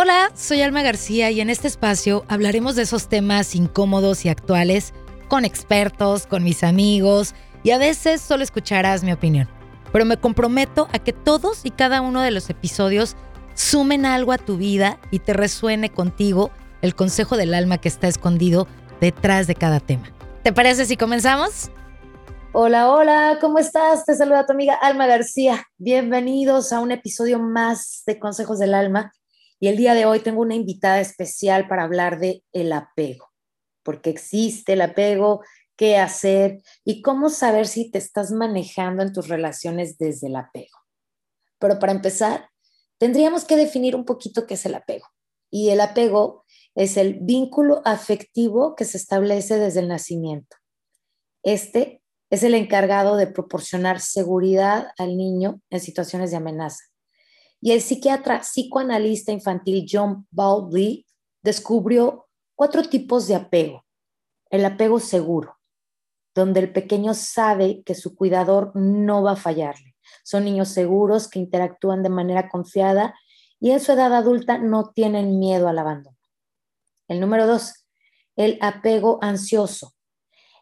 Hola, soy Alma García y en este espacio hablaremos de esos temas incómodos y actuales con expertos, con mis amigos y a veces solo escucharás mi opinión. Pero me comprometo a que todos y cada uno de los episodios sumen algo a tu vida y te resuene contigo el consejo del alma que está escondido detrás de cada tema. ¿Te parece si comenzamos? Hola, hola, ¿cómo estás? Te saluda tu amiga Alma García. Bienvenidos a un episodio más de Consejos del Alma. Y el día de hoy tengo una invitada especial para hablar de el apego, porque existe el apego, qué hacer y cómo saber si te estás manejando en tus relaciones desde el apego. Pero para empezar, tendríamos que definir un poquito qué es el apego. Y el apego es el vínculo afectivo que se establece desde el nacimiento. Este es el encargado de proporcionar seguridad al niño en situaciones de amenaza. Y el psiquiatra psicoanalista infantil John Bowlby descubrió cuatro tipos de apego. El apego seguro, donde el pequeño sabe que su cuidador no va a fallarle. Son niños seguros que interactúan de manera confiada y en su edad adulta no tienen miedo al abandono. El número dos, el apego ansioso.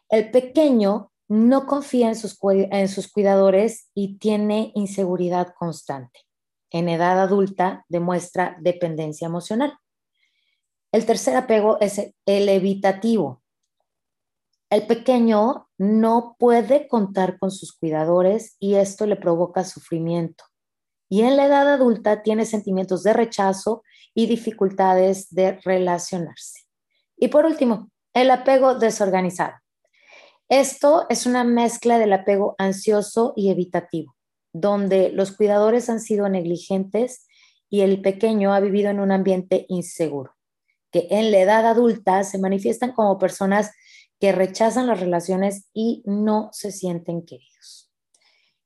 El pequeño no confía en sus, en sus cuidadores y tiene inseguridad constante. En edad adulta demuestra dependencia emocional. El tercer apego es el evitativo. El pequeño no puede contar con sus cuidadores y esto le provoca sufrimiento. Y en la edad adulta tiene sentimientos de rechazo y dificultades de relacionarse. Y por último, el apego desorganizado. Esto es una mezcla del apego ansioso y evitativo, donde los cuidadores han sido negligentes y el pequeño ha vivido en un ambiente inseguro, que en la edad adulta se manifiestan como personas que rechazan las relaciones y no se sienten queridos.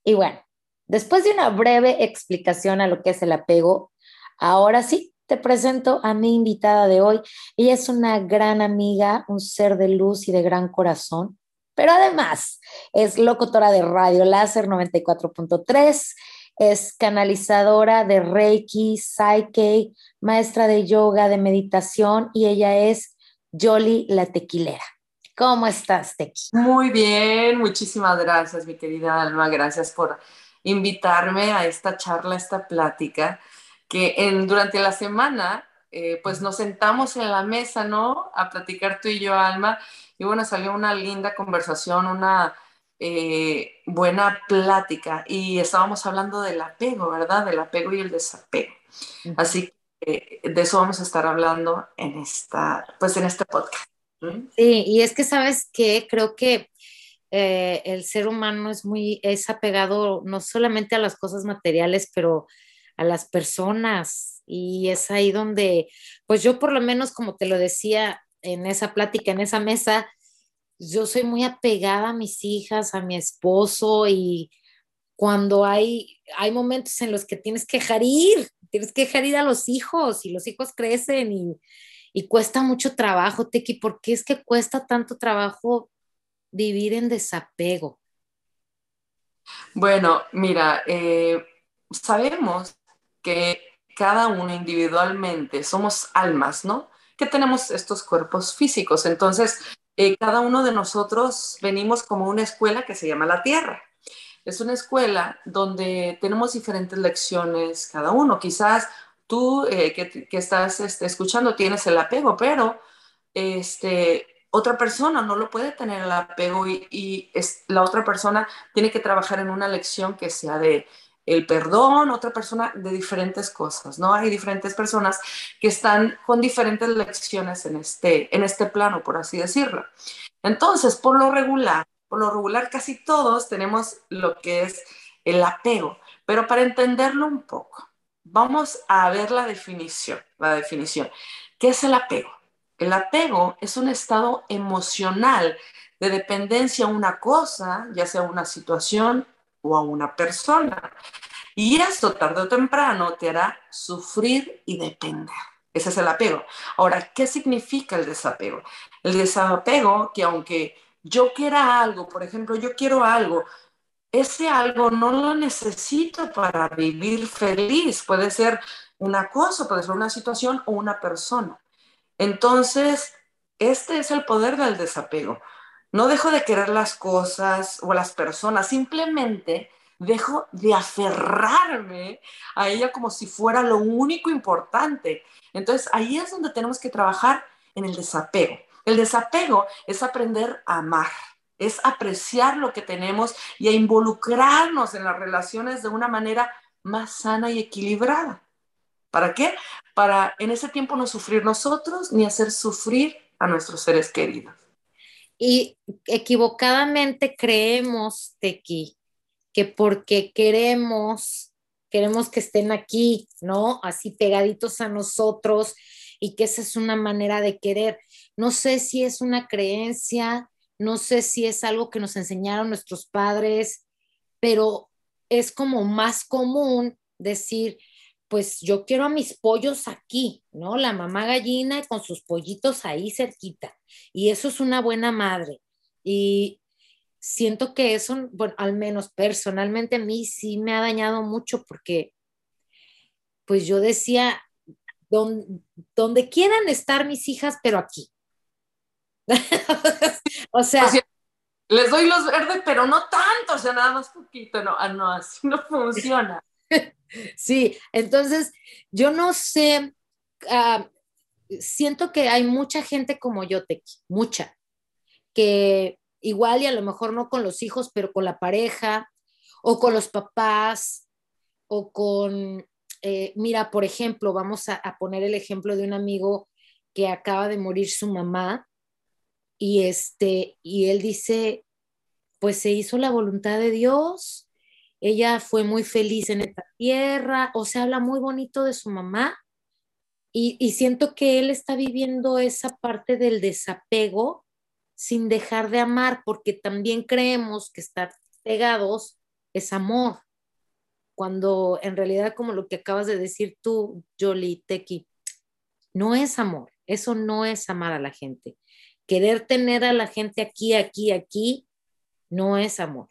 Y bueno, después de una breve explicación a lo que es el apego, ahora sí te presento a mi invitada de hoy. Ella es una gran amiga, un ser de luz y de gran corazón, pero además es locutora de Radio Láser 94.3, es canalizadora de Reiki, Psyche, maestra de yoga, de meditación y ella es Jolly la tequilera. ¿Cómo estás, Tequi? Muy bien, muchísimas gracias, mi querida Alma. Gracias por invitarme a esta charla, a esta plática, que en, durante la semana, eh, pues nos sentamos en la mesa, ¿no? A platicar tú y yo, Alma, y bueno, salió una linda conversación, una eh, buena plática, y estábamos hablando del apego, ¿verdad? Del apego y el desapego. Así que eh, de eso vamos a estar hablando en esta, pues en este podcast. Sí, y es que sabes que creo que eh, el ser humano es muy, es apegado no solamente a las cosas materiales, pero a las personas. Y es ahí donde, pues yo por lo menos, como te lo decía en esa plática, en esa mesa, yo soy muy apegada a mis hijas, a mi esposo y cuando hay, hay momentos en los que tienes que dejar ir, tienes que dejar ir a los hijos y los hijos crecen y, y cuesta mucho trabajo, Tequi. ¿Por qué es que cuesta tanto trabajo vivir en desapego? Bueno, mira, eh, sabemos que cada uno individualmente somos almas, ¿no? Que tenemos estos cuerpos físicos. Entonces, eh, cada uno de nosotros venimos como una escuela que se llama la Tierra. Es una escuela donde tenemos diferentes lecciones cada uno. Quizás tú eh, que, estás este, escuchando tienes el apego, pero este, otra persona no lo puede tener el apego y, la otra persona tiene que trabajar en una lección que sea de el perdón, otra persona de diferentes cosas, ¿no? Hay diferentes personas que están con diferentes lecciones en este, en este plano, por así decirlo. Entonces, por lo regular, por lo regular casi todos tenemos lo que es el apego, pero para entenderlo un poco, Vamos a ver la definición. La definición. ¿Qué es el apego? El apego es un estado emocional de dependencia a una cosa, ya sea una situación o a una persona. Y esto tarde o temprano te hará sufrir y depender. Ese es el apego. Ahora, ¿qué significa el desapego? El desapego que aunque yo quiera algo, por ejemplo, yo quiero algo, ese algo no lo necesito para vivir feliz. Puede ser una cosa, puede ser una situación o una persona. Entonces, este es el poder del desapego. No dejo de querer las cosas o las personas, simplemente dejo de aferrarme a ella como si fuera lo único importante. Entonces, ahí es donde tenemos que trabajar en el desapego. El desapego es aprender a amar es apreciar lo que tenemos y a involucrarnos en las relaciones de una manera más sana y equilibrada. ¿Para qué? Para en ese tiempo no sufrir nosotros ni hacer sufrir a nuestros seres queridos. Y equivocadamente creemos, Tequi, que porque queremos, queremos que estén aquí, ¿no? Así pegaditos a nosotros y que esa es una manera de querer. No sé si es una creencia, no sé si es algo que nos enseñaron nuestros padres, pero es como más común decir, pues yo quiero a mis pollos aquí, ¿no? La mamá gallina con sus pollitos ahí cerquita. Y eso es una buena madre. Y siento que eso, bueno, al menos personalmente a mí sí me ha dañado mucho porque, pues yo decía, donde quieran estar mis hijas, pero aquí. o sea, les doy los verdes, pero no tanto, o sea, nada más poquito, no, ah, no, así no funciona. sí, entonces yo no sé, ah, siento que hay mucha gente como yo, mucha, que igual y a lo mejor no con los hijos, pero con la pareja o con los papás o con, eh, mira, por ejemplo, vamos a, a poner el ejemplo de un amigo que acaba de morir su mamá y este y él dice pues se hizo la voluntad de Dios ella fue muy feliz en esta tierra o se habla muy bonito de su mamá y, y siento que él está viviendo esa parte del desapego sin dejar de amar porque también creemos que estar pegados es amor cuando en realidad como lo que acabas de decir tú Jolie Teki no es amor eso no es amar a la gente querer tener a la gente aquí, aquí, aquí, no es amor.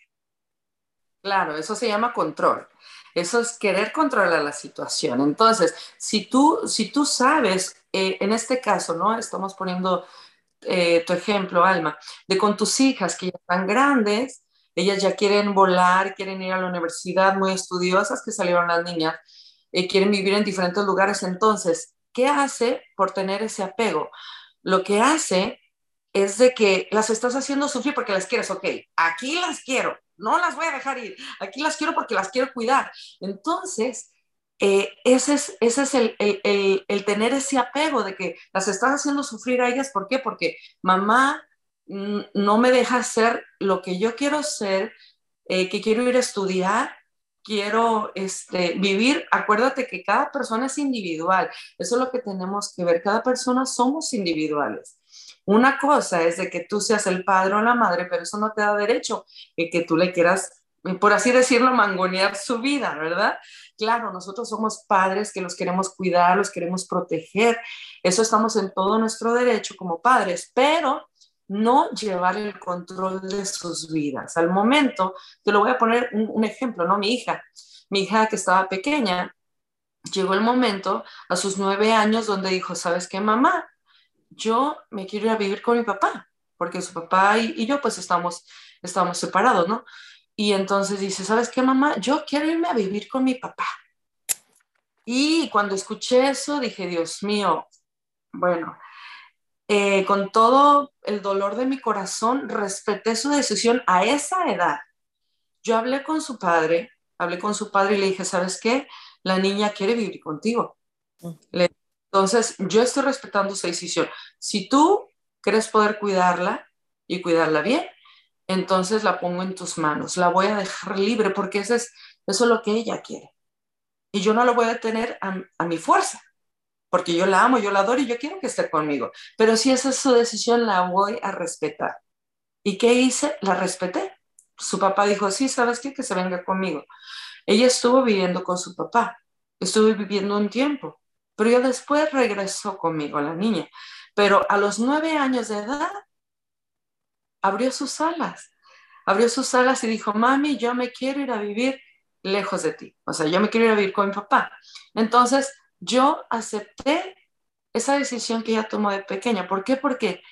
Claro, eso se llama control. Eso es querer controlar la situación. Entonces, si tú, si tú sabes, eh, en este caso, ¿no? Estamos poniendo eh, tu ejemplo, Alma, de con tus hijas que ya están grandes, ellas ya quieren volar, quieren ir a la universidad, muy estudiosas que salieron las niñas, eh, quieren vivir en diferentes lugares. Entonces, ¿qué hace por tener ese apego? Lo que hace es de que las estás haciendo sufrir porque las quieres, ok, aquí las quiero, no las voy a dejar ir, aquí las quiero porque las quiero cuidar. Entonces, eh, ese es, ese es el, el, el, tener ese apego de que las estás haciendo sufrir a ellas, ¿por qué? Porque mamá mm, no me deja ser lo que yo quiero ser, eh, que quiero ir a estudiar, quiero este, vivir, acuérdate que cada persona es individual, eso es lo que tenemos que ver, cada persona somos individuales. Una cosa es de que tú seas el padre o la madre, pero eso no te da derecho de que tú le quieras, por así decirlo, mangonear su vida, ¿verdad? Claro, nosotros somos padres que los queremos cuidar, los queremos proteger, eso estamos en todo nuestro derecho como padres, pero no llevar el control de sus vidas. Al momento, te lo voy a poner un, un ejemplo, ¿no? Mi hija, mi hija que estaba pequeña, llegó el momento a sus nueve años donde dijo, ¿sabes qué, mamá? Yo me quiero ir a vivir con mi papá, porque su papá y, yo pues estamos, estamos separados, ¿no? Y entonces dice, ¿sabes qué, mamá? Yo quiero irme a vivir con mi papá. Y cuando escuché eso, dije, Dios mío, bueno, eh, con todo el dolor de mi corazón, respeté su decisión a esa edad. Yo hablé con su padre, hablé con su padre y le dije, ¿sabes qué? La niña quiere vivir contigo. Mm. Le entonces, yo estoy respetando esa decisión. Si tú crees poder cuidarla y cuidarla bien, entonces la pongo en tus manos. La voy a dejar libre porque eso es, eso es lo que ella quiere. Y yo no lo voy a tener a, a mi fuerza, porque yo la amo, yo la adoro y yo quiero que esté conmigo. Pero si esa es su decisión, la voy a respetar. ¿Y qué hice? La respeté. Su papá dijo, sí, ¿sabes qué? Que se venga conmigo. Ella estuvo viviendo con su papá, estuvo viviendo un tiempo pero yo después regresó conmigo la niña. Pero a los nueve años de edad abrió sus alas. abrió sus alas y dijo, mami, yo me quiero ir a vivir lejos de ti. O sea, yo me quiero ir a vivir con mi papá. Entonces, yo acepté esa decisión que ella tomó de pequeña. ¿Por qué? Porque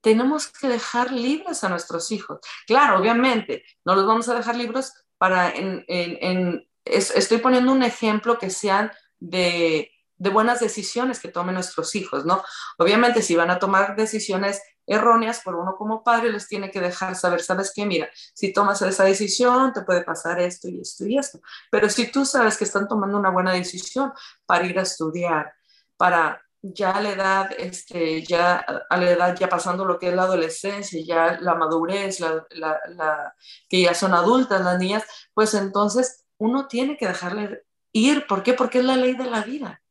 tenemos que dejar libres a nuestros hijos. Claro, obviamente, no los vamos a dejar libres para, en, en, estoy poniendo un ejemplo que sean de, de buenas decisiones que tomen nuestros hijos, ¿no? Obviamente, si van a tomar decisiones erróneas por uno como padre, les tiene que dejar saber, ¿sabes qué? Mira, si tomas esa decisión, te puede pasar esto y esto y esto. Pero si tú sabes que están tomando una buena decisión para ir a estudiar, para ya a la edad, este, ya a la edad, ya pasando lo que es la adolescencia, ya la madurez, la, que ya son adultas las niñas, pues entonces uno tiene que dejarle ir. ¿Por qué? Porque es la ley de la vida.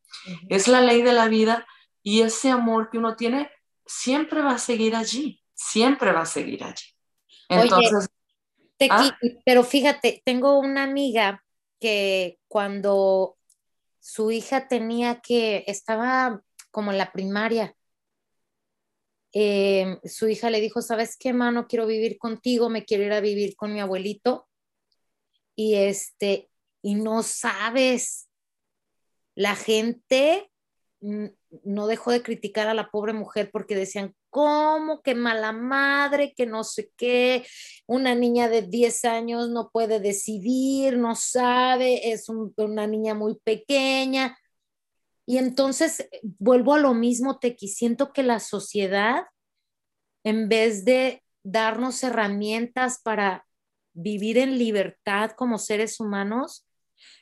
Es la ley de la vida y ese amor que uno tiene siempre va a seguir allí, siempre va a seguir allí. Entonces, ¿ah? pero fíjate, tengo una amiga que cuando su hija tenía que, estaba como en la primaria, em, su hija le dijo, ¿sabes qué, mano? Quiero vivir contigo, me quiero ir a vivir con mi abuelito. Y este, y no sabes, la gente no dejó de criticar a la pobre mujer porque decían, ¿cómo que mala madre, que no sé qué? Una niña de 10 años no puede decidir, no sabe, es una niña muy pequeña. Y entonces vuelvo a lo mismo, Tequi, siento que la sociedad, en vez de darnos herramientas para vivir en libertad como seres humanos,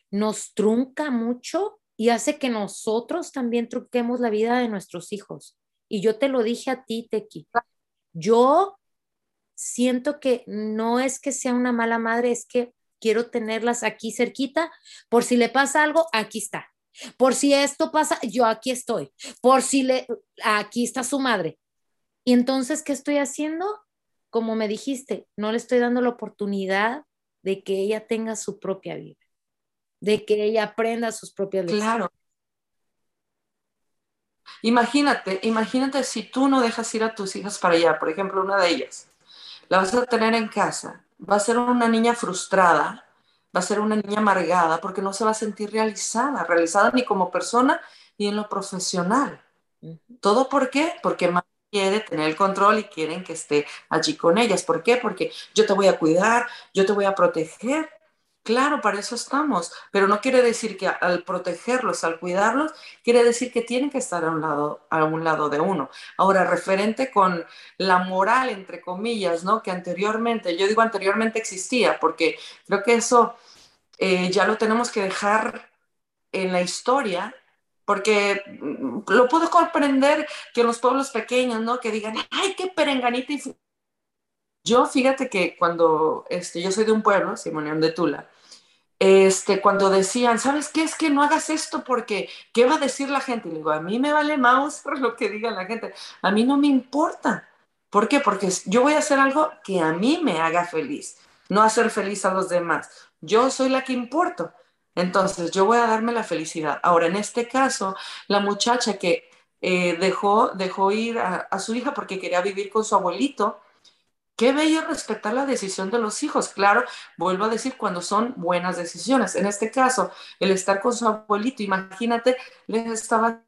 nos trunca mucho y hace que nosotros también truquemos la vida de nuestros hijos. Y yo te lo dije a ti, Tequi. Yo siento que no es que sea una mala madre, es que quiero tenerlas aquí cerquita. Por si le pasa algo, aquí está. Por si esto pasa, yo aquí estoy. Por si le, aquí está su madre. Y entonces, ¿qué estoy haciendo? Como me dijiste, no le estoy dando la oportunidad de que ella tenga su propia vida de que ella aprenda sus propias lecciones. Claro. Imagínate, imagínate si tú no dejas ir a tus hijas para allá, por ejemplo, una de ellas, la vas a tener en casa, va a ser una niña frustrada, va a ser una niña amargada porque no se va a sentir realizada, realizada ni como persona ni en lo profesional. ¿Todo por qué? Porque más quiere tener el control y quieren que esté allí con ellas. ¿Por qué? Porque yo te voy a cuidar, yo te voy a proteger, Claro, para eso estamos, pero no quiere decir que al protegerlos, al cuidarlos, quiere decir que tienen que estar a un lado, a un lado de uno. Ahora, referente con la moral, entre comillas, ¿no? Que anteriormente, yo digo anteriormente existía, porque creo que eso eh, ya lo tenemos que dejar en la historia, porque mm, lo puedo comprender que en los pueblos pequeños, ¿no? Que digan, ay, qué perenganita yo, fíjate que cuando este, yo soy de un pueblo, Simonión de Tula, este, cuando decían, ¿sabes qué? Es que no hagas esto porque, ¿qué va a decir la gente? Le digo, a mí me vale por lo que diga la gente. A mí no me importa. ¿Por qué? Porque yo voy a hacer algo que a mí me haga feliz, no hacer feliz a los demás. Yo soy la que importo. Entonces, yo voy a darme la felicidad. Ahora, en este caso, la muchacha que eh, dejó, dejó ir a, su hija porque quería vivir con su abuelito, Qué bello respetar la decisión de los hijos. Claro, vuelvo a decir, cuando son buenas decisiones. En este caso, el estar con su abuelito, imagínate, les estaba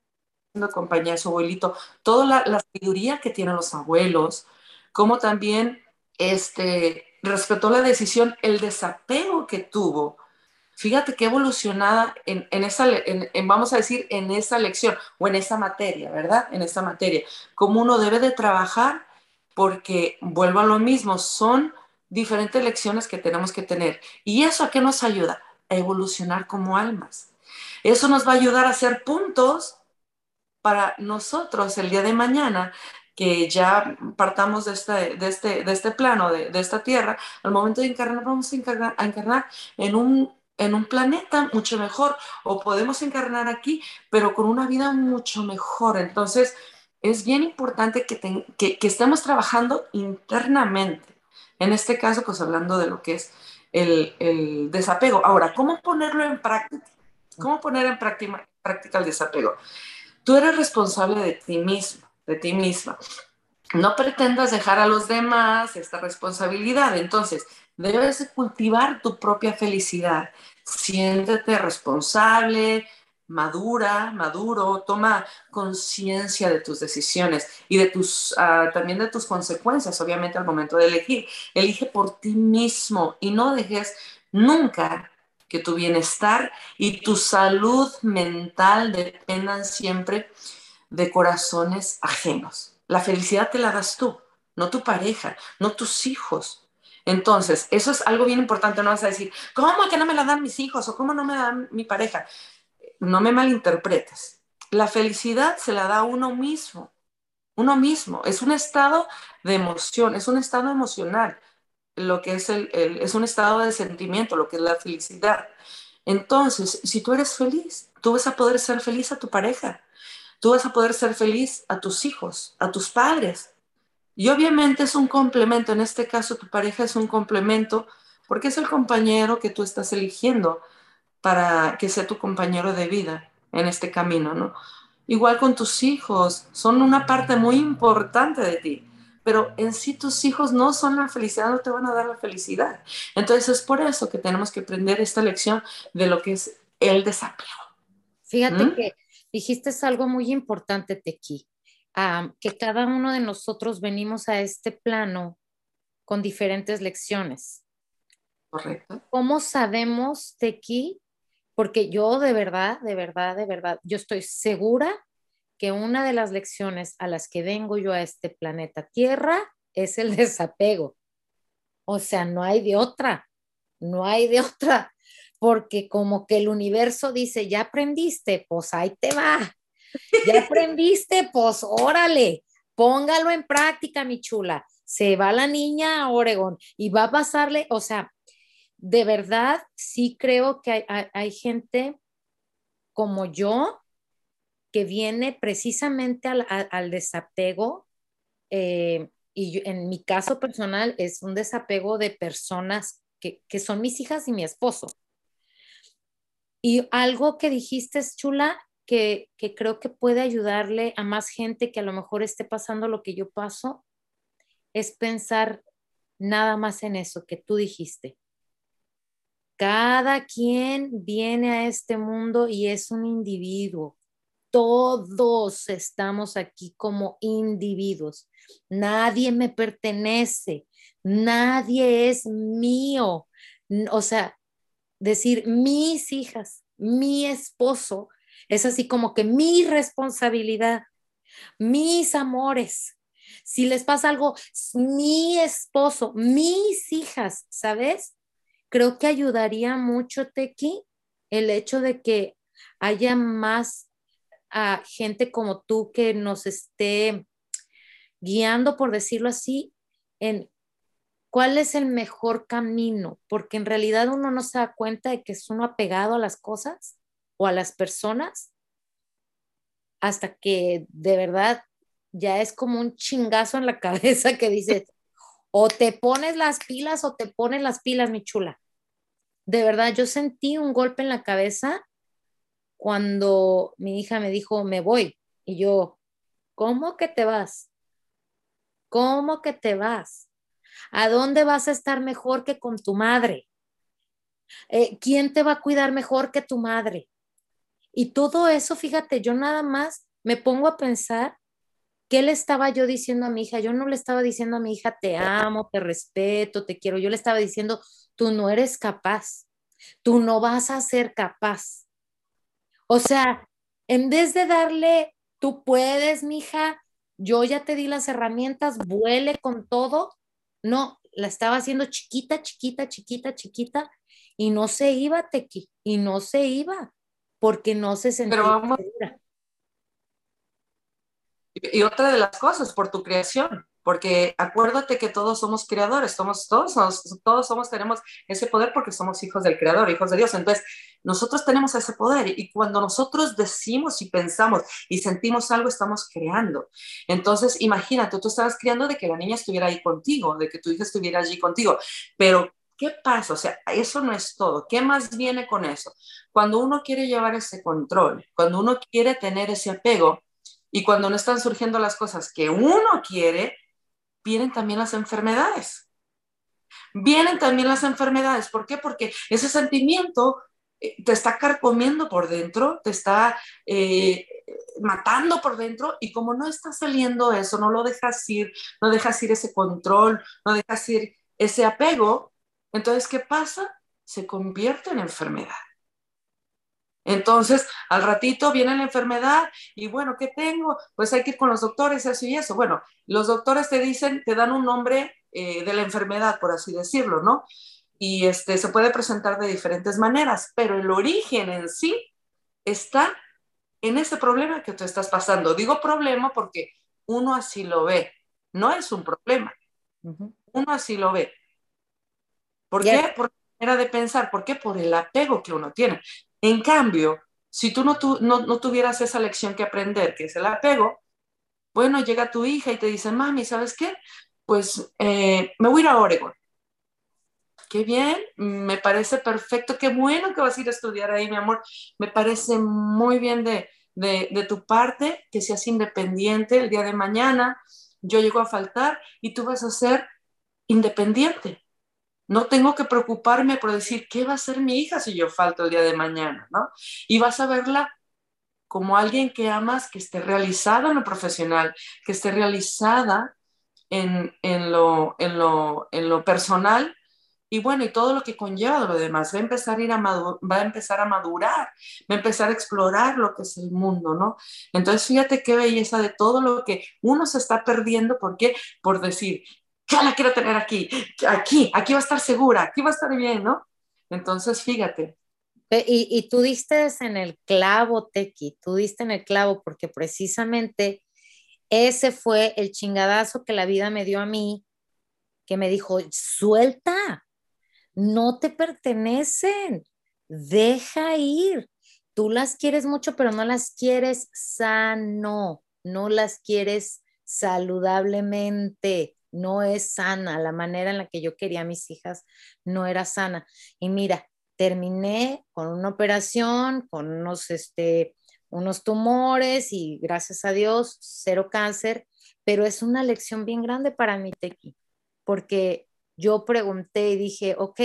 haciendo compañía a su abuelito, toda la, sabiduría que tienen los abuelos, como también este, respetó la decisión, el desapego que tuvo. Fíjate qué evolucionada en, esa, en, vamos a decir, en esa lección o en esa materia, ¿verdad? En esa materia. Cómo uno debe de trabajar porque vuelvo a lo mismo, son diferentes lecciones que tenemos que tener. ¿Y eso a qué nos ayuda? A evolucionar como almas. Eso nos va a ayudar a hacer puntos para nosotros el día de mañana, que ya partamos de este, de este, de este plano, de, esta tierra, al momento de encarnar, vamos a encarnar, a encarnar en un en un planeta mucho mejor o podemos encarnar aquí, pero con una vida mucho mejor. Entonces, es bien importante que, estemos trabajando internamente. En este caso, pues hablando de lo que es el, desapego. Ahora, ¿cómo ponerlo en práctica? ¿Cómo poner en práctica, práctica el desapego? Tú eres responsable de ti mismo, de ti misma. No pretendas dejar a los demás esta responsabilidad. Entonces, Debes cultivar tu propia felicidad. Siéntete responsable, madura, maduro, toma conciencia de tus decisiones y de tus, uh, también de tus consecuencias, obviamente, al momento de elegir. Elige por ti mismo y no dejes nunca que tu bienestar y tu salud mental dependan siempre de corazones ajenos. La felicidad te la das tú, no tu pareja, no tus hijos. Entonces, eso es algo bien importante, no vas a decir, ¿cómo que no me la dan mis hijos o cómo no me la dan mi pareja? No me malinterpretes. La felicidad se la da uno mismo, uno mismo. Es un estado de emoción, es un estado emocional, lo que es, el, es un estado de sentimiento, lo que es la felicidad. Entonces, si tú eres feliz, tú vas a poder ser feliz a tu pareja, tú vas a poder ser feliz a tus hijos, a tus padres. Y obviamente es un complemento, en este caso tu pareja es un complemento porque es el compañero que tú estás eligiendo para que sea tu compañero de vida en este camino, ¿no? Igual con tus hijos, son una parte muy importante de ti, pero en sí tus hijos no son la felicidad, no te van a dar la felicidad. Entonces es por eso que tenemos que aprender esta lección de lo que es el desapego. Fíjate ¿Mm? que dijiste algo muy importante, Tequi, que cada uno de nosotros venimos a este plano con diferentes lecciones. Correcto. ¿Cómo sabemos, Tequi? Porque yo de verdad, de verdad, de verdad, yo estoy segura que una de las lecciones a las que vengo yo a este planeta Tierra es el desapego. O sea, no hay de otra, no hay de otra porque como que el universo dice, ya aprendiste, pues ahí te va. Ya aprendiste, pues órale, póngalo en práctica, mi chula. Se va la niña a Oregón y va a pasarle, o sea, de verdad sí creo que hay, gente como yo que viene precisamente al, desapego. Eh, y en mi caso personal es un desapego de personas que, son mis hijas y mi esposo. Y algo que dijiste, Chula, que, que creo que puede ayudarle a más gente que a lo mejor esté pasando lo que yo paso, es pensar nada más en eso que tú dijiste. Cada quien viene a este mundo y es un individuo. Todos estamos aquí como individuos. Nadie me pertenece. Nadie es mío. O sea, decir mis hijas, mi esposo, es así como que mi responsabilidad, mis amores. Si les pasa algo, mi esposo, mis hijas, ¿sabes? Creo que ayudaría mucho, Tequi, el hecho de que haya más a gente como tú que nos esté guiando, por decirlo así, en cuál es el mejor camino, porque en realidad uno no se da cuenta de que es uno apegado a las cosas o a las personas hasta que de verdad ya es como un chingazo en la cabeza que dices, o te pones las pilas o te pones las pilas, mi chula. De verdad, yo sentí un golpe en la cabeza cuando mi hija me dijo, me voy. Y yo, ¿cómo que te vas? ¿Cómo que te vas? ¿A dónde vas a estar mejor que con tu madre? Eh, ¿Quién te va a cuidar mejor que tu madre? Y todo eso, fíjate, yo nada más me pongo a pensar ¿qué le estaba yo diciendo a mi hija? Yo no le estaba diciendo a mi hija, te amo, te respeto, te quiero. Yo le estaba diciendo, tú no eres capaz, tú no vas a ser capaz. O sea, en vez de darle, tú puedes, mi hija, yo ya te di las herramientas, vuele con todo, no, la estaba haciendo chiquita, chiquita, chiquita, chiquita y no se iba, Tequi, y no se iba porque no se sentía Pero vamos... Y otra de las cosas, por tu creación porque acuérdate que todos somos creadores, somos, todos, somos, todos somos, tenemos ese poder porque somos hijos del creador, hijos de Dios. Entonces, nosotros tenemos ese poder y cuando nosotros decimos y pensamos y sentimos algo, estamos creando. Entonces, imagínate, tú estabas creando de que la niña estuviera ahí contigo, de que tu hija estuviera allí contigo, pero ¿qué pasa? O sea, eso no es todo. ¿Qué más viene con eso? Cuando uno quiere llevar ese control, cuando uno quiere tener ese apego y cuando no están surgiendo las cosas que uno quiere, vienen también las enfermedades. Vienen también las enfermedades. ¿Por qué? Porque ese sentimiento eh, te está carcomiendo por dentro, te está eh, matando por dentro y como no está saliendo eso, no lo dejas ir, no dejas ir ese control, no dejas ir ese apego, entonces, ¿qué pasa? Se convierte en enfermedad. Entonces, al ratito viene la enfermedad y bueno, ¿qué tengo? Pues hay que ir con los doctores, eso y eso. Bueno, los doctores te dicen, te dan un nombre eh, de la enfermedad, por así decirlo, ¿no? Y este, se puede presentar de diferentes maneras, pero el origen en sí está en ese problema que tú estás pasando. Digo problema porque uno así lo ve, no es un problema. Uno así lo ve. ¿Por qué? Por la manera de pensar. ¿Por qué? Por el apego que uno tiene. En cambio, si tú no, tuvieras esa lección que aprender, que es el apego, bueno, llega tu hija y te dice, mami, ¿sabes qué? Pues eh, me voy a ir a Oregon. Qué bien, me parece perfecto, qué bueno que vas a ir a estudiar ahí, mi amor. Me parece muy bien de, de tu parte que seas independiente el día de mañana. Yo llego a faltar y tú vas a ser independiente. No tengo que preocuparme por decir, ¿qué va a ser mi hija si yo falto el día de mañana? ¿no? Y vas a verla como alguien que amas, que esté realizada en lo profesional, que esté realizada en, lo, en, lo, en lo personal y bueno, y todo lo que conlleva lo demás, va a empezar a ir a va a empezar a madurar, va a empezar a explorar lo que es el mundo, ¿no? Entonces, fíjate qué belleza de todo lo que uno se está perdiendo, ¿por qué? Por decir, ya la quiero tener aquí, aquí, aquí va a estar segura, aquí va a estar bien, ¿no? Entonces, fíjate. Y, y tú diste en el clavo, Tequi, tú diste en el clavo porque precisamente ese fue el chingadazo que la vida me dio a mí, que me dijo, suelta, no te pertenecen, deja ir. Tú las quieres mucho, pero no las quieres sano, no las quieres saludablemente no es sana, la manera en la que yo quería a mis hijas no era sana. Y mira, terminé con una operación, con unos, este, unos tumores y gracias a Dios, cero cáncer, pero es una lección bien grande para mí, Tequi, porque yo pregunté y dije, ok,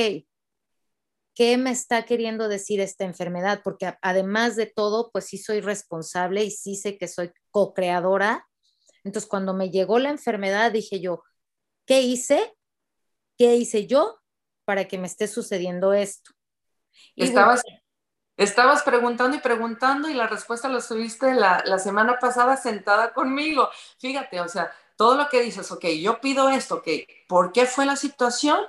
¿qué me está queriendo decir esta enfermedad? Porque además de todo, pues sí soy responsable y sí sé que soy co-creadora. Entonces, cuando me llegó la enfermedad, dije yo, ¿Qué hice? ¿Qué hice yo para que me esté sucediendo esto? estabas, estabas preguntando y preguntando y la respuesta la tuviste la, la semana pasada sentada conmigo. Fíjate, o sea, todo lo que dices, ok, yo pido esto, ok, ¿por qué fue la situación?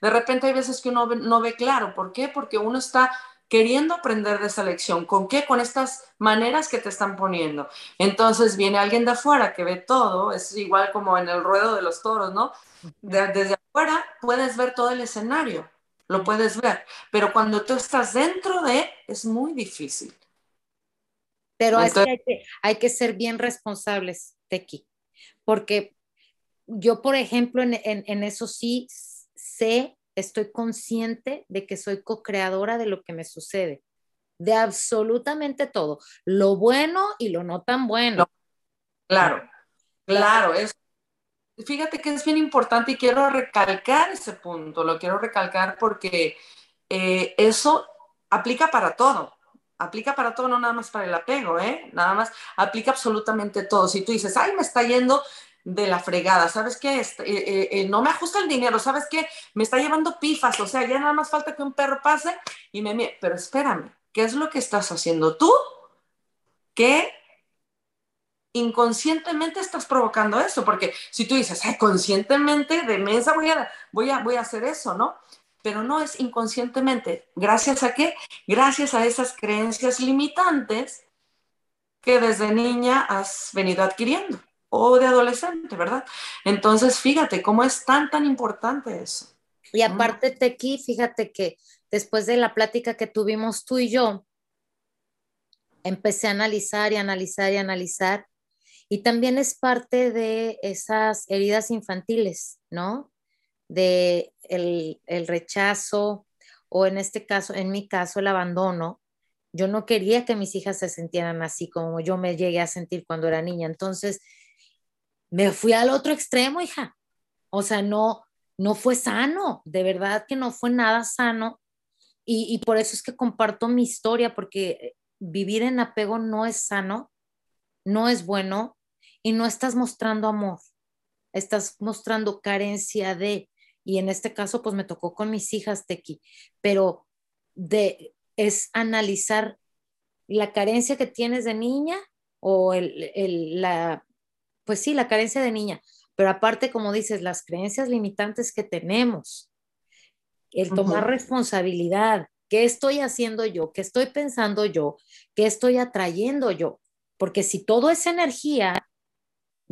De repente hay veces que uno no ve claro, ¿por qué? Porque uno está queriendo aprender de esa lección. ¿Con qué? Con estas maneras que te están poniendo. Entonces viene alguien de afuera que ve todo, es igual como en el ruedo de los toros, ¿no? Desde afuera puedes ver todo el escenario, lo puedes ver, pero cuando tú estás dentro de, es muy difícil. Pero hay, que, hay que ser bien responsables, Tequi, porque yo, por ejemplo, en, en eso sí sé estoy consciente de que soy co-creadora de lo que me sucede, de absolutamente todo, lo bueno y lo no tan bueno. Claro, claro, es, fíjate que es bien importante y quiero recalcar ese punto, lo quiero recalcar porque eh, eso aplica para todo. Aplica para todo, no nada más para el apego, ¿eh? Nada más, aplica absolutamente todo. Si tú dices, ay, me está yendo de la fregada, ¿sabes qué? Este, eh, eh, no me ajusta el dinero, ¿sabes qué? Me está llevando pifas, o sea, ya nada más falta que un perro pase y me pero espérame, ¿qué es lo que estás haciendo tú? Que inconscientemente estás provocando eso, porque si tú dices, ay, conscientemente de mesa voy a, voy, a, voy a hacer eso, ¿no? Pero no es inconscientemente. ¿Gracias a qué? Gracias a esas creencias limitantes que desde niña has venido adquiriendo o de adolescente, ¿verdad? Entonces, fíjate cómo es tan, tan importante eso. Y aparte, Tequi, fíjate que después de la plática que tuvimos tú y yo, empecé a analizar y analizar y analizar. Y también es parte de esas heridas infantiles, ¿no? De el, el rechazo o en este caso, en mi caso, el abandono. Yo no quería que mis hijas se sintieran así como yo me llegué a sentir cuando era niña. Entonces, me fui al otro extremo, hija. O sea, no, no fue sano, de verdad que no fue nada sano. Y, y por eso es que comparto mi historia, porque vivir en apego no es sano, no es bueno y no estás mostrando amor, estás mostrando carencia de, y en este caso pues me tocó con mis hijas, Tequi, pero de, es analizar la carencia que tienes de niña o el, el, la, pues sí, la carencia de niña, pero aparte, como dices, las creencias limitantes que tenemos, el tomar responsabilidad, ¿qué estoy haciendo yo? ¿Qué estoy pensando yo? ¿Qué estoy atrayendo yo? Porque si todo es energía,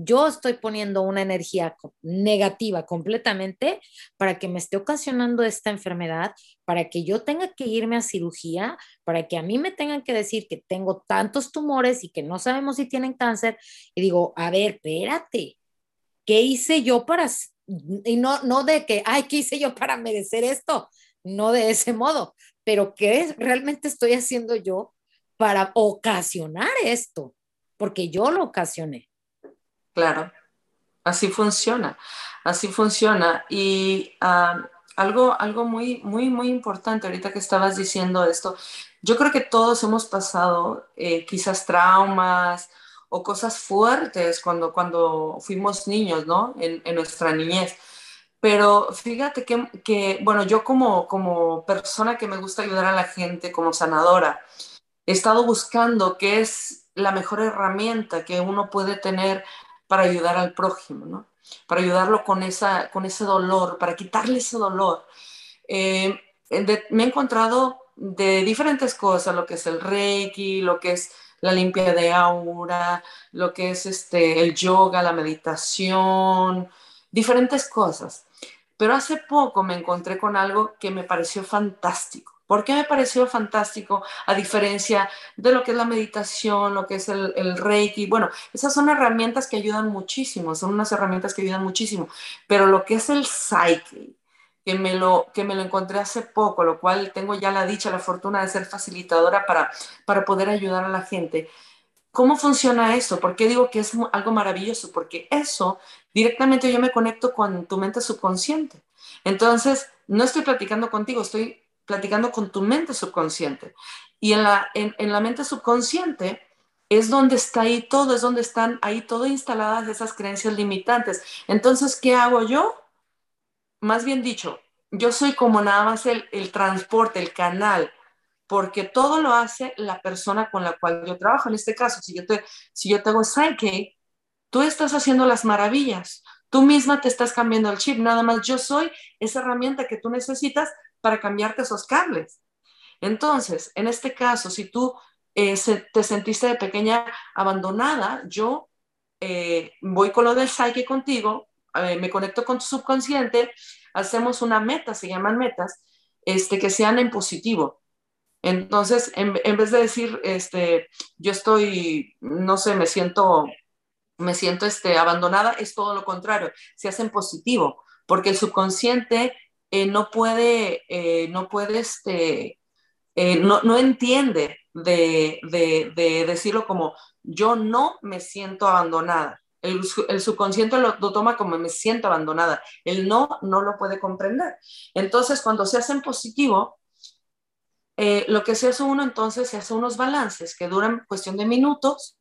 yo estoy poniendo una energía negativa completamente para que me esté ocasionando esta enfermedad, para que yo tenga que irme a cirugía, para que a mí me tengan que decir que tengo tantos tumores y que no sabemos si tienen cáncer. Y digo, a ver, espérate, ¿qué hice yo para, y no, no de que, ay, ¿qué hice yo para merecer esto? No de ese modo, pero ¿qué realmente estoy haciendo yo para ocasionar esto? Porque yo lo ocasioné. Claro, así funciona, así funciona. Y algo, algo muy, muy, muy importante ahorita que estabas diciendo esto, yo creo que todos hemos pasado eh, quizás traumas o cosas fuertes cuando, cuando fuimos niños, ¿no? En, en nuestra niñez. Pero fíjate que, que, bueno, yo como, como persona que me gusta ayudar a la gente, como sanadora, he estado buscando qué es la mejor herramienta que uno puede tener para ayudar al prójimo, ¿no? Para ayudarlo con, esa, con ese dolor, para quitarle ese dolor. Eh, me he encontrado de diferentes cosas, lo que es el reiki, lo que es la limpia de aura, lo que es este, el yoga, la meditación, diferentes cosas. Pero hace poco me encontré con algo que me pareció fantástico. ¿Por qué me pareció fantástico a diferencia de lo que es la meditación, lo que es el, reiki? Bueno, esas son herramientas que ayudan muchísimo, son unas herramientas que ayudan muchísimo, pero lo que es el psyche, que me lo, que me lo encontré hace poco, lo cual tengo ya la dicha, la fortuna de ser facilitadora para, para poder ayudar a la gente. ¿Cómo funciona eso? ¿Por qué digo que es algo maravilloso? Porque eso directamente yo me conecto con tu mente subconsciente. Entonces, no estoy platicando contigo, estoy platicando con tu mente subconsciente. Y en la, en, la mente subconsciente es donde está ahí todo, es donde están ahí todo instaladas esas creencias limitantes. Entonces, ¿qué hago yo? Más bien dicho, yo soy como nada más el, el transporte, el canal, porque todo lo hace la persona con la cual yo trabajo. En este caso, si yo te, si yo te hago Psyche, tú estás haciendo las maravillas. Tú misma te estás cambiando el chip, nada más yo soy esa herramienta que tú necesitas para cambiarte esos cables. Entonces, en este caso, si tú eh, te sentiste de pequeña abandonada, yo eh, voy con lo del psyche contigo, eh, me conecto con tu subconsciente, hacemos una meta, se llaman metas, este, que sean en positivo. Entonces, en, vez de decir, este, yo estoy, no sé, me siento, me siento este, abandonada, es todo lo contrario, se hace en positivo, porque el subconsciente eh, no puede, eh, no puede, este, eh, no, no, entiende de, de, de, decirlo como yo no me siento abandonada. El, el subconsciente lo, lo, toma como me siento abandonada. El no no lo puede comprender. Entonces, cuando se hace en positivo, lo que se hace uno entonces se hace unos balances que duran cuestión de minutos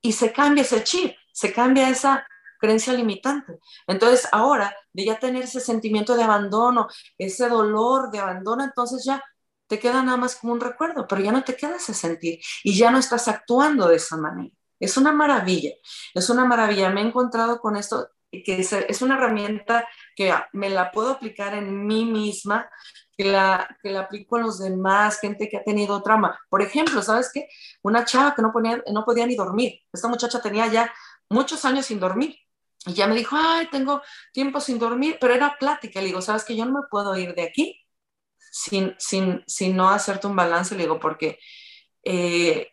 y se cambia ese chip, se cambia esa, creencia limitante. Entonces, ahora, de ya tener ese sentimiento de abandono, ese dolor de abandono, entonces ya te queda nada más como un recuerdo, pero ya no te queda ese sentir y ya no estás actuando de esa manera. Es una maravilla, es una maravilla. Me he encontrado con esto, que es una herramienta que me la puedo aplicar en mí misma, que la, que la aplico en los demás, gente que ha tenido trauma. Por ejemplo, ¿sabes qué? Una chava que no, ponía, no podía ni dormir. Esta muchacha tenía ya muchos años sin dormir y ya me dijo, ay, tengo tiempo sin dormir, pero era plática. Le digo, ¿sabes que yo no me puedo ir de aquí sin, sin, sin no hacerte un balance? Le digo, porque eh,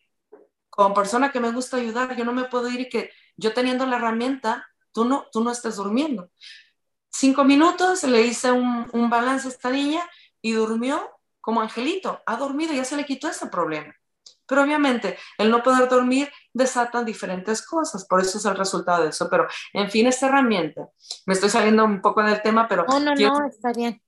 como persona que me gusta ayudar, yo no me puedo ir y que yo teniendo la herramienta, tú no, tú no estés durmiendo. Cinco minutos, le hice un, un balance a esta niña y durmió como angelito. Ha dormido, ya se le quitó ese problema. Pero obviamente el no poder dormir desata diferentes cosas, por eso es el resultado de eso. Pero en fin, esta herramienta, me estoy saliendo un poco del tema, pero... No, no, no, está bien.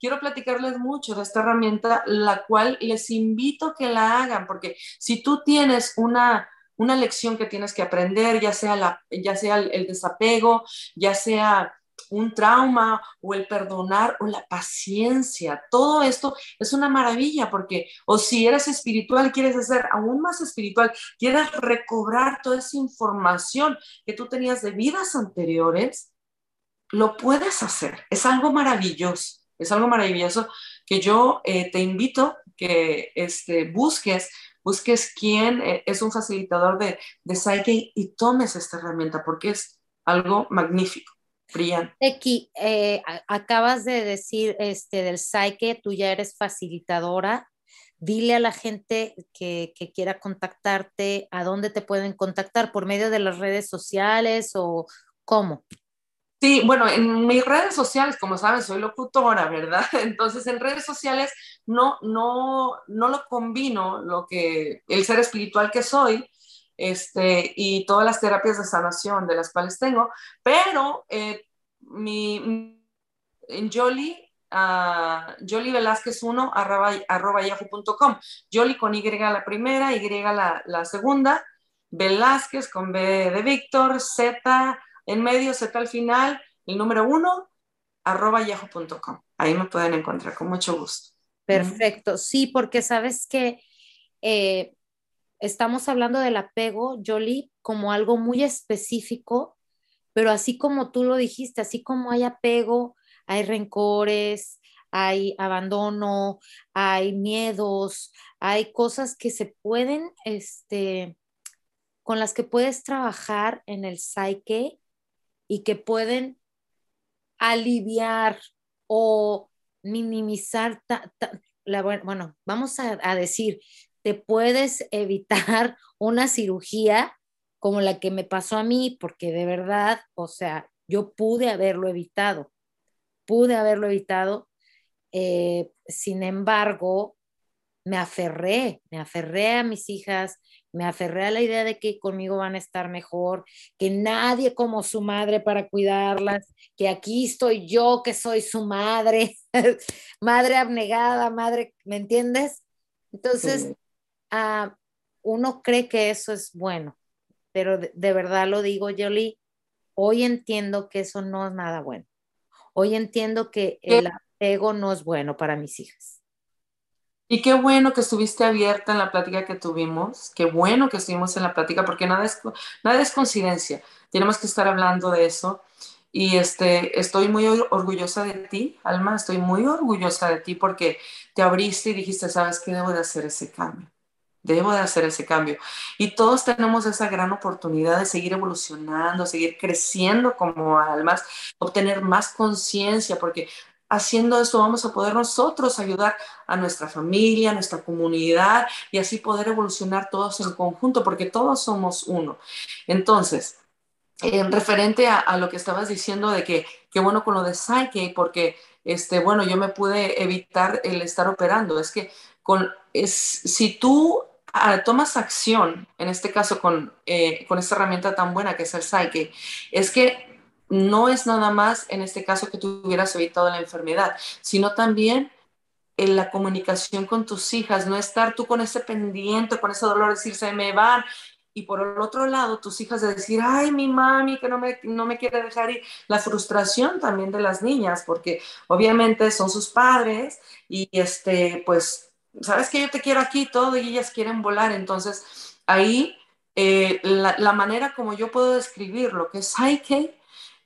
Quiero platicarles mucho de esta herramienta, la cual les invito que la hagan, porque si tú tienes una, una lección que tienes que aprender, ya sea, la, ya sea el desapego, ya sea un trauma o el perdonar o la paciencia. Todo esto es una maravilla porque, o si eres espiritual, quieres ser aún más espiritual, quieres recobrar toda esa información que tú tenías de vidas anteriores, lo puedes hacer. Es algo maravilloso, es algo maravilloso que yo eh, te invito que este, busques busques quién eh, es un facilitador de, de Psyche y tomes esta herramienta porque es algo magnífico. Eki, eh, acabas de decir este, del Psyche, tú ya eres facilitadora. Dile a la gente que, quiera contactarte, a dónde te pueden contactar, por medio de las redes sociales o cómo. Sí, bueno, en mis redes sociales, como saben, soy locutora, ¿verdad? Entonces, en redes sociales no, no, no lo combino lo que el ser espiritual que soy este, y todas las terapias de sanación de las cuales tengo, pero eh, mi, en Jolly, uh, Jolly Velázquez 1 arroba, arroba yahoo.com, Jolly con Y la primera, Y la, la segunda, Velázquez con B de Víctor, Z en medio, Z al final, el número 1, arroba yahoo.com. Ahí me pueden encontrar con mucho gusto. Perfecto, sí, porque sabes que eh, estamos hablando del apego, Jolie, como algo muy específico, pero así como tú lo dijiste, así como hay apego, hay rencores, hay abandono, hay miedos, hay cosas que se pueden, este, con las que puedes trabajar en el psique y que pueden aliviar o minimizar, bueno, vamos a, decir, te puedes evitar una cirugía como la que me pasó a mí, porque de verdad, o sea, yo pude haberlo evitado, pude haberlo evitado, eh, sin embargo, me aferré, me aferré a mis hijas, me aferré a la idea de que conmigo van a estar mejor, que nadie como su madre para cuidarlas, que aquí estoy yo que soy su madre, madre abnegada, madre, ¿me entiendes? Entonces, ah, uno cree que eso es bueno, pero de, de verdad lo digo, Jolie, hoy entiendo que eso no es nada bueno. Hoy entiendo que el apego no es bueno para mis hijas. Y qué bueno que estuviste abierta en la plática que tuvimos, qué bueno que estuvimos en la plática, porque nada es, nada es coincidencia, tenemos que estar hablando de eso. Y este, estoy muy orgullosa de ti, Alma, estoy muy orgullosa de ti porque te abriste y dijiste, sabes que debo de hacer ese cambio, debo de hacer ese cambio. Y todos tenemos esa gran oportunidad de seguir evolucionando, seguir creciendo como almas, obtener más conciencia, porque haciendo esto vamos a poder nosotros ayudar a nuestra familia, a nuestra comunidad y así poder evolucionar todos en conjunto, porque todos somos uno. Entonces, en referente a, lo que estabas diciendo de que qué bueno con lo de Psyche, porque este, bueno, yo me pude evitar el estar operando. Es que con, es, si tú ah, tomas acción, en este caso con, eh, con esta herramienta tan buena que es el Psyche, es que no es nada más en este caso que tú hubieras evitado la enfermedad, sino también en la comunicación con tus hijas, no estar tú con ese pendiente, con ese dolor, decir, se me van, y por el otro lado, tus hijas de decir, ay, mi mami que no me, no me quiere dejar ir, la frustración también de las niñas, porque obviamente son sus padres y este, pues, sabes que yo te quiero aquí todo y ellas quieren volar, entonces ahí eh, la, la, manera como yo puedo describir lo que es Psyche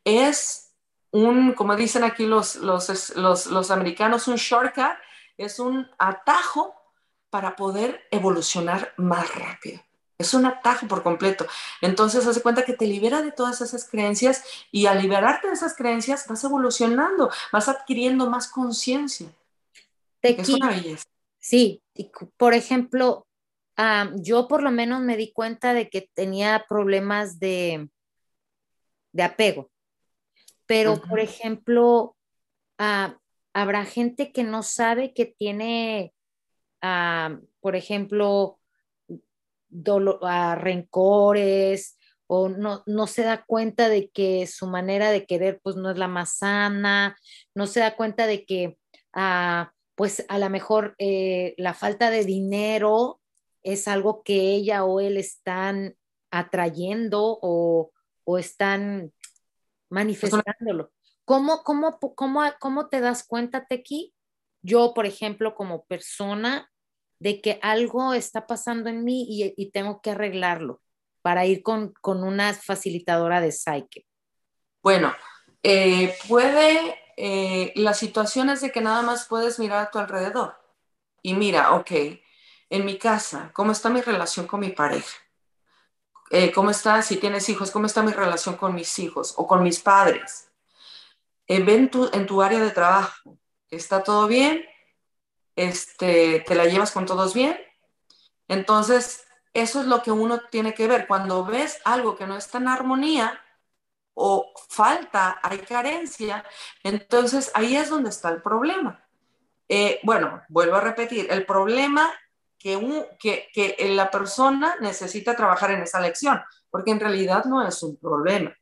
es un, como dicen aquí los, los, americanos, un shortcut, es un atajo para poder evolucionar más rápido. Es un atajo por completo. Entonces, hace cuenta que te libera de todas esas creencias y al liberarte de esas creencias vas evolucionando, vas adquiriendo más conciencia. Es una belleza. Sí, por ejemplo, yo por lo menos me di cuenta de que tenía problemas de, de apego. Pero, por ejemplo, ah, habrá gente que no sabe que tiene, ah, por ejemplo, rencores o no, no se da cuenta de que su manera de querer pues no es la más sana, no se da cuenta de que ah, pues a lo mejor eh, la falta de dinero es algo que ella o él están atrayendo o, o están manifestándolo. ¿Cómo, cómo, cómo, cómo te das cuenta, Tequi? Yo, por ejemplo, como persona, de que algo está pasando en mí y, tengo que arreglarlo para ir con, una facilitadora de Psyche? Bueno, eh, puede, eh, las situaciones de que nada más puedes mirar a tu alrededor y mira, ok, en mi casa, ¿cómo está mi relación con mi pareja? Eh, ¿Cómo está, si tienes hijos, cómo está mi relación con mis hijos o con mis padres? ven en tu área de trabajo, ¿está todo bien? este, te la llevas con todos bien. Entonces, eso es lo que uno tiene que ver. Cuando ves algo que no está en armonía o falta, hay carencia, entonces ahí es donde está el problema. Eh, bueno, vuelvo a repetir, el problema que, que, que la persona necesita trabajar en esa lección, porque en realidad no es un problema.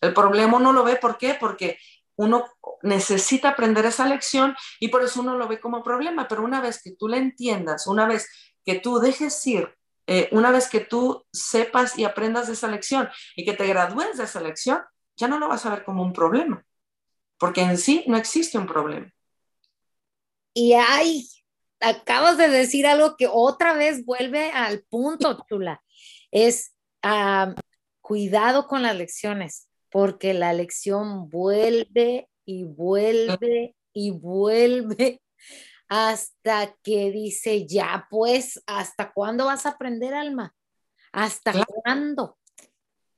El problema no lo ve, ¿por qué? Porque uno necesita aprender esa lección y por eso uno lo ve como problema, pero una vez que tú la entiendas, una vez que tú dejes ir, eh, una vez que tú sepas y aprendas de esa lección y que te gradúes de esa lección, ya no lo vas a ver como un problema, porque en sí no existe un problema. Y ay, acabas de decir algo que otra vez vuelve al punto, Chula, es cuidado con las lecciones porque la lección vuelve y vuelve y vuelve hasta que dice, ya pues, ¿hasta cuándo vas a aprender alma? ¿Hasta cuándo?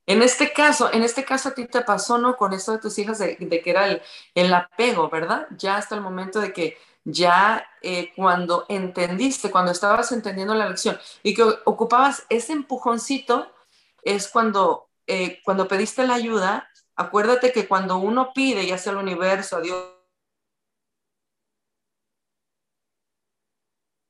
En este caso, en este caso a ti te pasó, ¿no? Con esto de tus hijas, de, que era el, apego, ¿verdad? Ya hasta el momento de que ya eh, cuando entendiste, cuando estabas entendiendo la lección y que ocupabas ese empujoncito, es cuando eh, cuando pediste la ayuda, acuérdate que cuando uno pide, ya sea el universo, a Dios,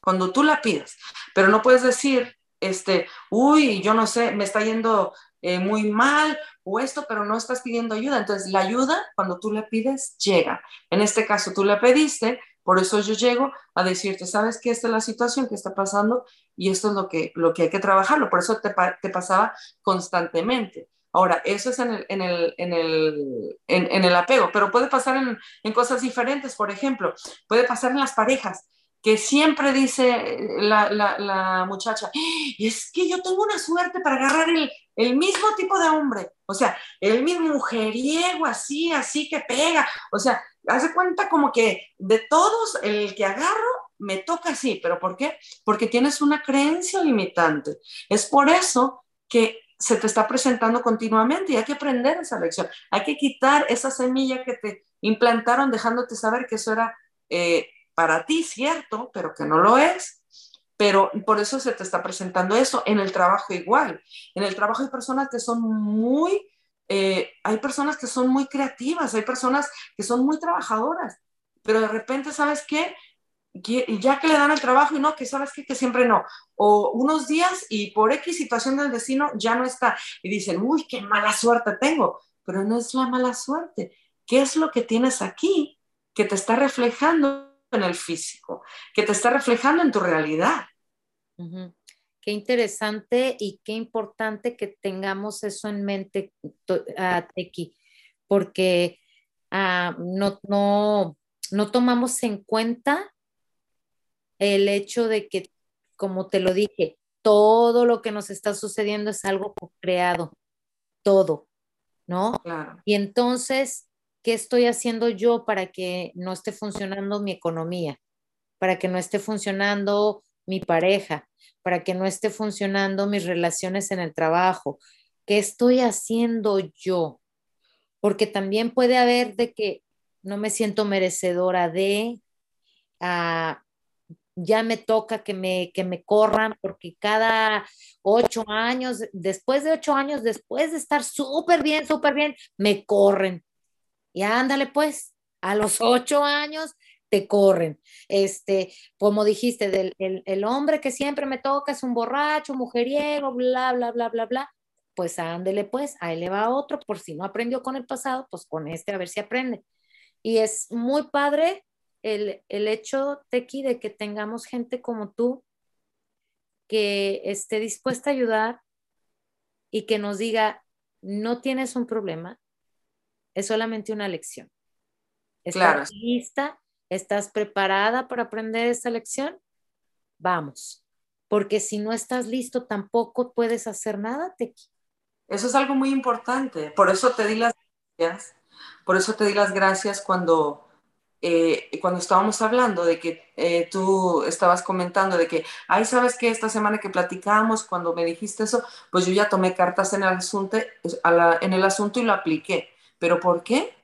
cuando tú la pides, pero no puedes decir, este, uy, yo no sé, me está yendo eh, muy mal o esto, pero no estás pidiendo ayuda. Entonces, la ayuda, cuando tú la pides, llega. En este caso, tú la pediste, por eso yo llego a decirte, ¿sabes qué? Esta es la situación que está pasando y esto es lo que, lo que hay que trabajarlo. Por eso te, te pasaba constantemente. Ahora, eso es en el, en el, en el, en, el apego, pero puede pasar en, cosas diferentes. Por ejemplo, puede pasar en las parejas, que siempre dice la, la, la muchacha, es que yo tengo una suerte para agarrar el, el mismo tipo de hombre, o sea, el mismo mujeriego, así, así que pega, o sea, hace cuenta como que de todos, el que agarro me toca así, pero ¿por qué? Porque tienes una creencia limitante. Es por eso que se te está presentando continuamente y hay que aprender esa lección. Hay que quitar esa semilla que te implantaron dejándote saber que eso era eh, para ti cierto, pero que no lo es. Pero por eso se te está presentando eso. En el trabajo igual. En el trabajo hay personas que son muy eh, hay personas que son muy creativas, hay personas que son muy trabajadoras, pero de repente, ¿sabes qué? ya que le dan el trabajo y no, que sabes qué? que siempre no. O unos días y por X situación del destino ya no está. Y dicen, uy, qué mala suerte tengo. Pero no es la mala suerte. ¿Qué es lo que tienes aquí que te está reflejando en el físico, que te está reflejando en tu realidad? Qué interesante y qué importante que tengamos eso en mente, uh, Teki, porque ah, no, no, no tomamos en cuenta el hecho de que, como te lo dije, todo lo que nos está sucediendo es algo creado, todo, ¿no? Y entonces, ¿qué estoy haciendo yo para que no esté funcionando mi economía? Para que no esté funcionando mi pareja, para que no esté funcionando mis relaciones en el trabajo. ¿Qué estoy haciendo yo? Porque también puede haber de que no me siento merecedora de, ah, ya me toca que me, que me corran porque cada ocho años, después de ocho años, después de estar súper bien, súper bien, me corren. Y ándale pues, a los ocho años te corren. Este, como dijiste, del, el, el hombre que siempre me toca es un borracho, mujeriego, bla, bla, bla, bla, bla. Pues ándele pues, ahí le va otro, por si no aprendió con el pasado, pues con este a ver si aprende. Y es muy padre el, el hecho, Tequi, de que tengamos gente como tú que esté dispuesta a ayudar y que nos diga, no tienes un problema, es solamente una lección. ¿Estás lista? ¿Estás preparada para aprender esta lección? Vamos, porque si no estás listo tampoco puedes hacer nada, Tequi. Eso es algo muy importante, por eso te di las gracias, por eso te di las gracias cuando eh, cuando estábamos hablando de que eh, tú estabas comentando de que, ay, ¿sabes qué? Esta semana que platicamos, cuando me dijiste eso, pues yo ya tomé cartas en el asunto, en el asunto y lo apliqué. ¿Pero por qué?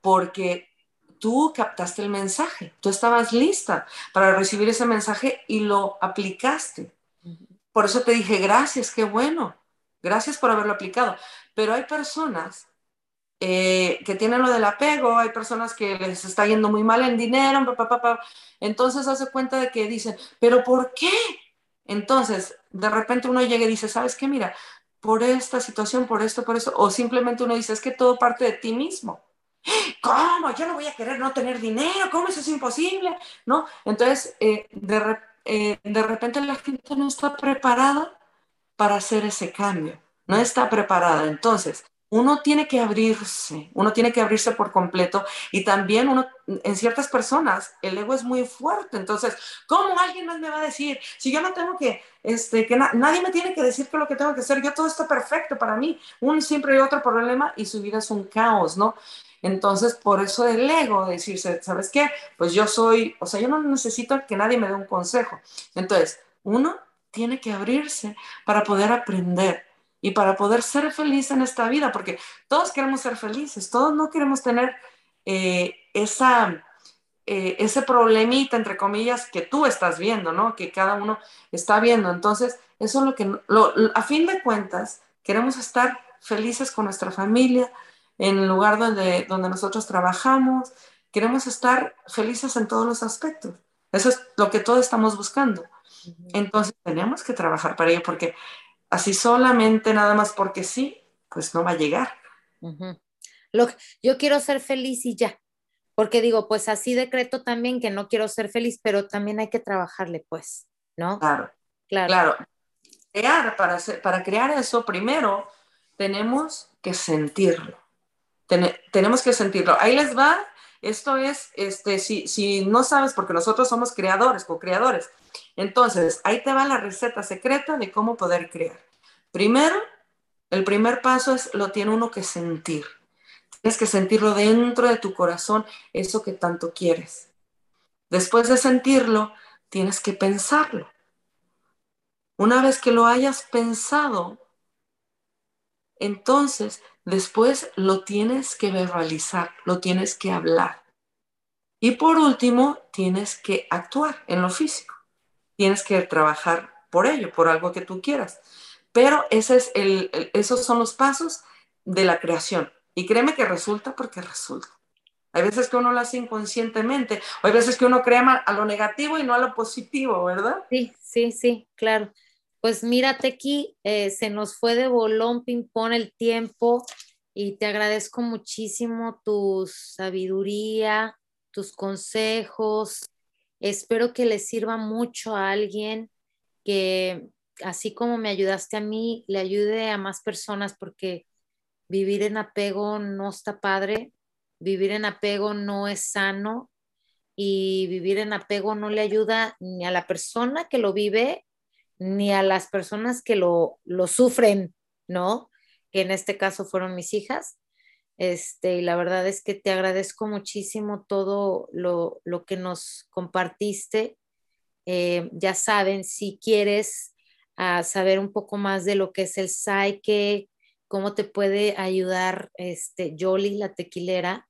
Porque tú captaste el mensaje, tú estabas lista para recibir ese mensaje y lo aplicaste. Por eso te dije, gracias, qué bueno, gracias por haberlo aplicado. Pero hay personas eh, que tienen lo del apego, hay personas que les está yendo muy mal en dinero, entonces hace cuenta de que dicen, pero ¿por qué? Entonces, de repente uno llega y dice, ¿sabes qué? Mira, por esta situación, por esto, por eso, o simplemente uno dice, es que todo parte de ti mismo. ¿Cómo? Yo no voy a querer no tener dinero, ¿cómo eso es imposible? ¿No? Entonces, eh, de, eh, de repente la gente no está preparada para hacer ese cambio, no está preparada. Entonces, uno tiene que abrirse, uno tiene que abrirse por completo y también uno, en ciertas personas, el ego es muy fuerte. Entonces, ¿cómo alguien más me va a decir? Si yo no tengo que, este, que nadie me tiene que decir que lo que tengo que hacer, yo todo está perfecto para mí. Un siempre hay otro problema y su vida es un caos, ¿no? Entonces, por eso el ego, decirse, ¿sabes qué? Pues yo soy, o sea, yo no necesito que nadie me dé un consejo. Entonces, uno tiene que abrirse para poder aprender y para poder ser feliz en esta vida, porque todos queremos ser felices, todos no queremos tener eh, esa, eh, ese problemita, entre comillas, que tú estás viendo, ¿no? Que cada uno está viendo. Entonces, eso es lo que, a fin de cuentas, queremos estar felices con nuestra familia, en el lugar donde, donde nosotros trabajamos, queremos estar felices en todos los aspectos. Eso es lo que todos estamos buscando. Entonces, tenemos que trabajar para ello, porque así solamente nada más porque sí, pues no va a llegar. yo quiero ser feliz y ya, porque digo, pues así decreto también que no quiero ser feliz, pero también hay que trabajarle, pues, ¿no? Claro, claro. Crear, para, para crear eso, primero tenemos que sentirlo. tenemos que sentirlo. Ahí les va. Esto es, este, si, si no sabes, porque nosotros somos creadores, co-creadores. Entonces, ahí te va la receta secreta de cómo poder crear. Primero, el primer paso es lo tiene uno que sentir. Tienes que sentirlo dentro de tu corazón, eso que tanto quieres. Después de sentirlo, tienes que pensarlo. Una vez que lo hayas pensado, entonces después lo tienes que verbalizar, lo tienes que hablar. Y por último, tienes que actuar en lo físico tienes que trabajar por ello, por algo que tú quieras. Pero esos son los pasos de la creación. Y créeme que resulta porque resulta. Hay veces que uno lo hace inconscientemente, o hay veces que uno crea a lo negativo y no a lo positivo, ¿verdad? Sí, sí, sí, claro. Pues mírate aquí, eh, se nos fue de bolón ping-pong el tiempo y te agradezco muchísimo tu sabiduría, tus consejos, Espero que le sirva mucho a alguien que, así como me ayudaste a mí, le ayude a más personas porque vivir en apego no está padre, vivir en apego no es sano y vivir en apego no le ayuda ni a la persona que lo vive ni a las personas que lo, lo sufren, ¿no? Que en este caso fueron mis hijas. Este, y la verdad es que te agradezco muchísimo todo lo, que nos compartiste. Eh, ya saben, si quieres ah, saber un poco más de lo que es el Psyche, cómo te puede ayudar este, Jolly, la tequilera,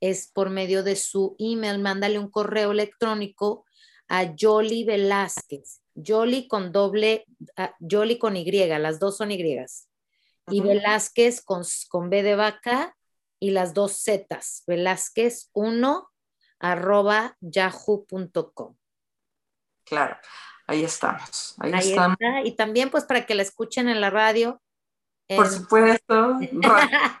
es por medio de su email. Mándale un correo electrónico a Jolly Velázquez. Jolly con doble, uh, Jolly con Y, las dos son Y. Y Velázquez con, con B de vaca y las dos Zetas, Velázquez 1 arroba yahoo.com. Claro, ahí estamos. Ahí, estamos. Y también pues para que la escuchen en la radio. Por supuesto.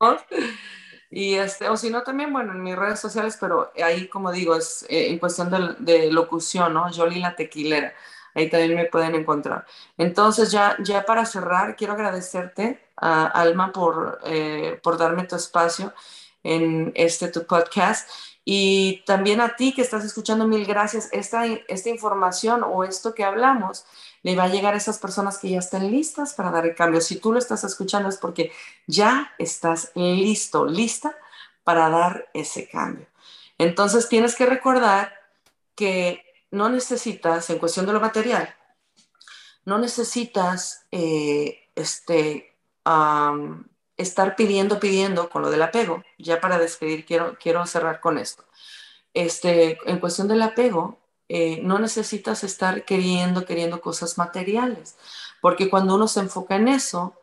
y este, o si no, también, bueno, en mis redes sociales, pero ahí, como digo, es eh, en cuestión de, locución, ¿no? Jolie la tequilera. Ahí también me pueden encontrar. Entonces, ya, ya para cerrar, quiero agradecerte, a Alma, por, eh, por darme tu espacio en este tu podcast. Y también a ti que estás escuchando, mil gracias. Esta, esta información o esto que hablamos le va a llegar a esas personas que ya estén listas para dar el cambio. Si tú lo estás escuchando es porque ya estás listo, lista para dar ese cambio. Entonces tienes que recordar que no necesitas, en cuestión de lo material, no necesitas eh, este, estar pidiendo, pidiendo con lo del apego. Ya para despedir, quiero, quiero cerrar con esto. Este, en cuestión del apego, eh, no necesitas estar queriendo, queriendo cosas materiales, porque cuando uno se enfoca en eso,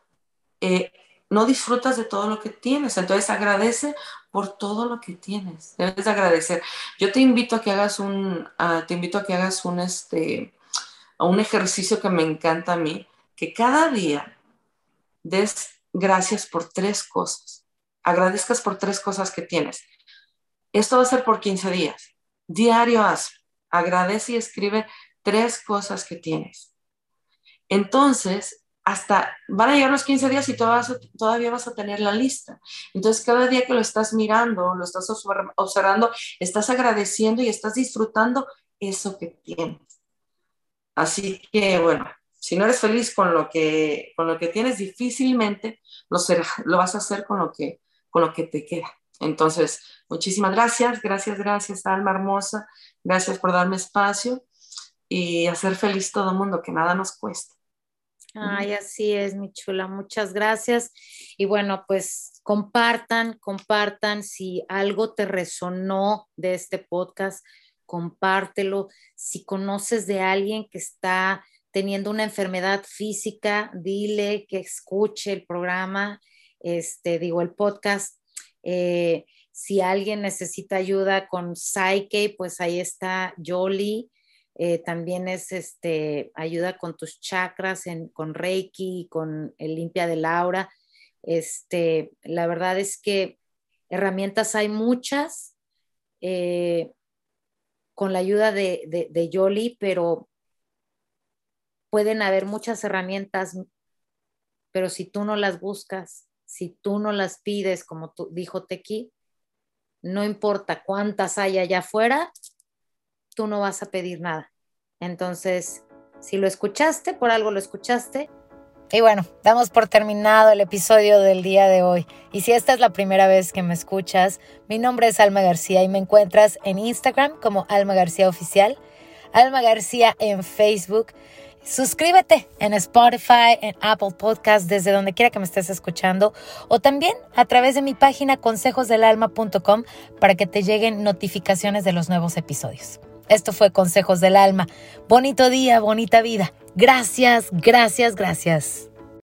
eh, no disfrutas de todo lo que tienes. Entonces agradece por todo lo que tienes. Debes agradecer. Yo te invito a que hagas un, te invito a que hagas un, este, un ejercicio que me encanta a mí, que cada día des gracias por tres cosas. Agradezcas por tres cosas que tienes. Esto va a ser por 15 días. Diario haz. Agradece y escribe tres cosas que tienes. Entonces, hasta van a llegar los 15 días y todavía vas a tener la lista. Entonces, cada día que lo estás mirando, lo estás observando, estás agradeciendo y estás disfrutando eso que tienes. Así que, bueno, si no eres feliz con lo que, con lo que tienes, difícilmente lo, lo vas a hacer con lo, que, con lo que te queda. Entonces, muchísimas gracias, gracias, gracias, alma hermosa, gracias por darme espacio y hacer feliz todo el mundo, que nada nos cuesta. Ay, así es, mi chula, muchas gracias. Y bueno, pues compartan, compartan si algo te resonó de este podcast, compártelo. Si conoces de alguien que está teniendo una enfermedad física, dile que escuche el programa, este, digo, el podcast. Eh, si alguien necesita ayuda con Psyche, pues ahí está Jolie. Eh, también es este, ayuda con tus chakras, con Reiki, con el limpia de Laura. Este, la verdad es que herramientas hay muchas eh, con la ayuda de, de, de Yoli, pero pueden haber muchas herramientas, pero si tú no las buscas, si tú no las pides, como tú, dijo Tequi, no importa cuántas hay allá afuera, tú no vas a pedir nada. Entonces, si lo escuchaste, por algo lo escuchaste. Y bueno, damos por terminado el episodio del día de hoy. Y si esta es la primera vez que me escuchas, mi nombre es Alma García y me encuentras en Instagram como Alma García Oficial, Alma García en Facebook Suscríbete en Spotify, en Apple Podcast, desde donde quiera que me estés escuchando, o también a través de mi página consejosdelalma.com para que te lleguen notificaciones de los nuevos episodios. Esto fue Consejos del Alma. Bonito día, bonita vida. Gracias, gracias, gracias.